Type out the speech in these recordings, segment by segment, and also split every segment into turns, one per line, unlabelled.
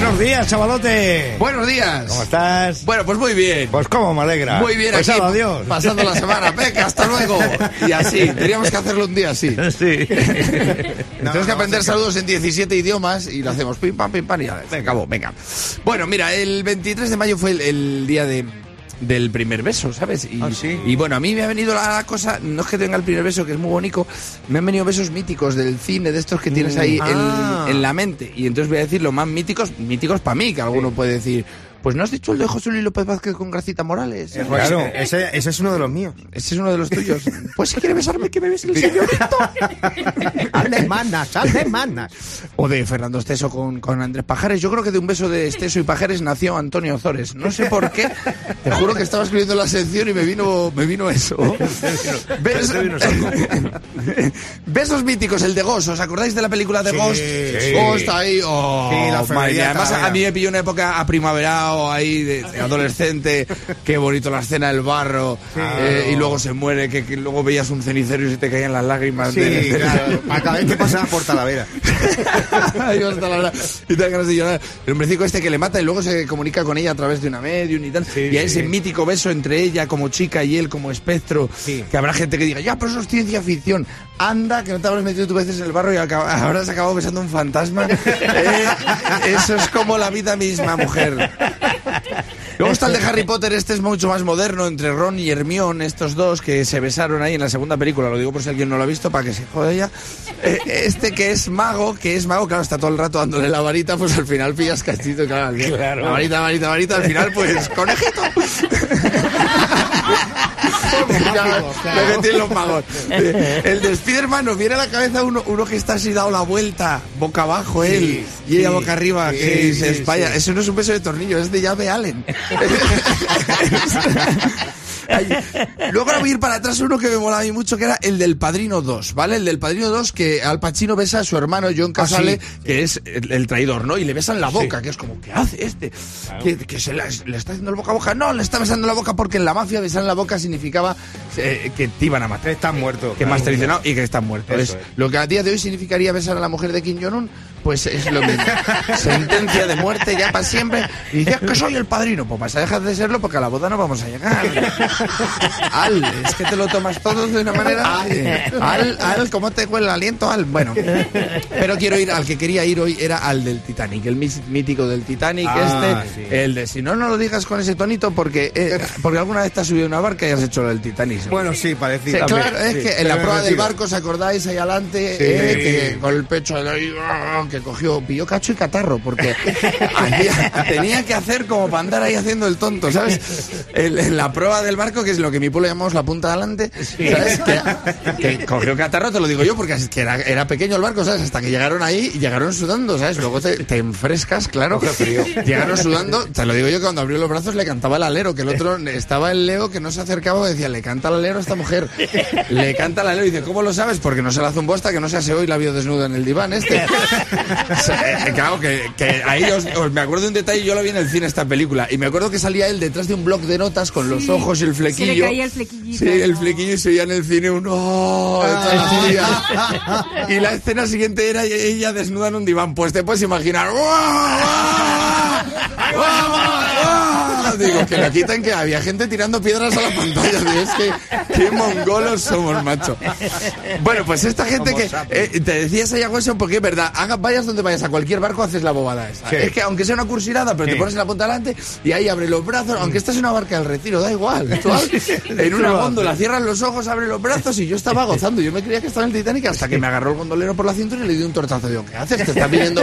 Buenos días, chavalote.
Buenos días.
¿Cómo estás?
Bueno, pues muy bien.
Pues cómo me alegra.
Muy bien
pues
aquí,
adiós.
pasando la semana. Venga, hasta luego. Y así, teníamos que hacerlo un día así.
Sí.
Tenemos que aprender saludos en 17 idiomas y lo hacemos pim pam pim pam y ya se acabó. Venga. Bueno, mira, el 23 de mayo fue el, el día de del primer beso, ¿sabes? Y,
Ah, sí.
y bueno, a mí me ha venido la cosa, no es que tenga el primer beso, que es muy bonito, me han venido besos míticos del cine, de estos que tienes ahí en-
Ah.
en, la mente. Y entonces voy a decir los más míticos, míticos para mí, que alguno puede decir, pues no has dicho el de José Luis López Vázquez con Gracita Morales.
Claro.
Ese, ese es uno de los míos.
Ese es uno de los tuyos. Pues si quiere besarme, que me bese el señorito.
Alemanas, alemanas.
O de Fernando Esteso con, con Andrés Pajares. Yo creo que de un beso de Esteso y Pajares nació Antonio Zores. No sé por qué. Te juro que estaba escribiendo la sección y me vino, me vino eso. Bes- Besos míticos, el de Ghost. ¿Os acordáis de la película de
Sí,
Ghost?
sí.
Ghost está ahí. Oh,
Sí, la
mía. Además, a mí me pilló una época a primaverao ahí de, de adolescente. Qué bonito la escena del barro. eh, y luego se muere. Que, que luego veías un cenicero y se te caían las lágrimas.
Sí,
de- de-
claro. A cada vez que pasaba por Talavera.
Y te ganas de llorar. El hombrecico este que le mata y luego se comunica con ella a través de una medium y tal. y hay ese mítico beso entre ella como chica y él como espectro.
Sí.
Que habrá gente que diga, ya, pero eso es ciencia ficción. Anda, que no te habrás metido tú veces en el barro y habrás acabado besando un fantasma. Eh, eso es como la vida misma, mujer. Luego está el de Harry Potter, este es mucho más moderno, entre Ron y Hermione, estos dos que se besaron ahí en la segunda película, lo digo por si alguien no lo ha visto, para que se joda ella. Eh, este que es mago, que es mago, claro, está todo el rato dándole la varita, pues al final pillas castito, claro,
Claro.
la varita, varita, varita, al final pues conejito. Ya, me metí en los magos. El de Spiderman nos viene a la cabeza uno, uno que está así dado la vuelta, boca abajo él, y ella boca arriba,
sí,
que se espalla. Eso no es un beso de tornillo, es de llave Allen. Luego ahora voy a ir para atrás uno que me molaba a mí mucho, que era el del Padrino 2, ¿vale? El del Padrino 2 que Al Pacino besa a su hermano John Casale, que es el, el traidor, ¿no? Y le besan la boca, que es como, ¿qué hace este? Que, que se la- le está haciendo el boca a boca. No, le está besando la boca porque en la mafia besar la boca significaba eh, que te iban a matar.
Estás muerto.
Que más traicionado y que están muertos.
Eso
Es-
es.
Lo que a día de hoy significaría besar a la mujer de Kim Jong-un, pues es lo mismo. Sentencia de muerte ya para siempre. Y dices que soy el padrino. Pues vas a dejar de serlo porque a la boda no vamos a llegar. Al, es que te lo tomas todo de una manera. Al, al, ¿cómo te huele el aliento? Al, bueno. Pero quiero ir al que quería ir hoy, era al del Titanic, el mítico del Titanic,
Ah,
este.
sí.
El de si no, no lo digas con ese tonito porque, eh, porque alguna vez te has subido a una barca y has hecho lo del Titanic.
Bueno, sí,
Sí,
parecía.
claro, es que en la prueba del barco, ¿os acordáis? Ahí adelante,
Sí.
eh, que con el pecho ahí, ah, que cogió, pilló cacho y catarro, porque tenía que hacer como para andar ahí haciendo el tonto, ¿sabes? El- en la prueba del barco, que es lo que mi pueblo llamamos la punta de adelante, ¿sabes? Que, que cogió catarro, te lo digo yo, porque es que era, era pequeño el barco, ¿sabes? Hasta que llegaron ahí y llegaron sudando, ¿sabes? Luego te, te enfrescas, claro. Llegaron sudando, te lo digo yo, que cuando abrió los brazos le cantaba el alero, que el otro estaba el Leo que no se acercaba y decía, le canta el alero a esta mujer. Le canta el alero y dice, ¿cómo lo sabes? Porque no se la zumbó hasta que no se aseó y la vio desnuda en el diván este. Eh, claro, que, que ahí os, os- me acuerdo de un detalle, yo lo vi en el cine esta película, y me acuerdo que salía él detrás de un bloc de notas con los ojos y el flequillo.
Se le caía el flequillito.
Sí, el flequillo y se veía en el cine un "Oh", de días. Y la escena siguiente era ella desnuda en un diván. Pues te puedes imaginar. "Guau, guau, guau, guau". Digo, que la quiten que había gente tirando piedras a la pantalla. Digo, es que qué mongolos somos, macho. Bueno, pues esta gente que eh, te decía esa Wilson porque es verdad, vayas donde vayas a cualquier barco haces la bobada.
Sí.
Es que aunque sea una cursirada, pero te pones en la punta delante y ahí abre los brazos, aunque estés en una barca del retiro, da igual. Tú en una góndola cierras los ojos, abre los brazos y yo estaba gozando. Yo me creía que estaba en el Titanic hasta que me agarró el gondolero por la cintura y le di un tortazo. Digo, ¿qué haces? Te estás viniendo,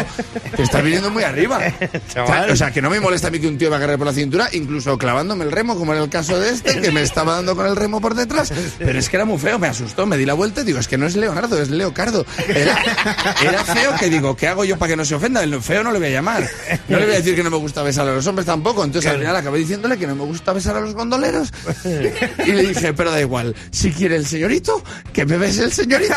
te estás viniendo muy arriba.
Chaval.
O sea, que no me molesta a mí que un tío me agarre por la cintura, incluso clavándome el remo, como era el caso de este, que me estaba dando con el remo por detrás. Pero es que era muy feo, me asustó, me di la vuelta y digo, es que no es Leonardo, es Leocardo. Era, era feo que digo, ¿qué hago yo para que no se ofenda? El feo no le voy a llamar. No le voy a decir que no me gusta besar a los hombres tampoco. Entonces al final acabé diciéndole que no me gusta besar a los gondoleros. Y le dije, pero da igual, si quiere el señorito, que me bese el señorito.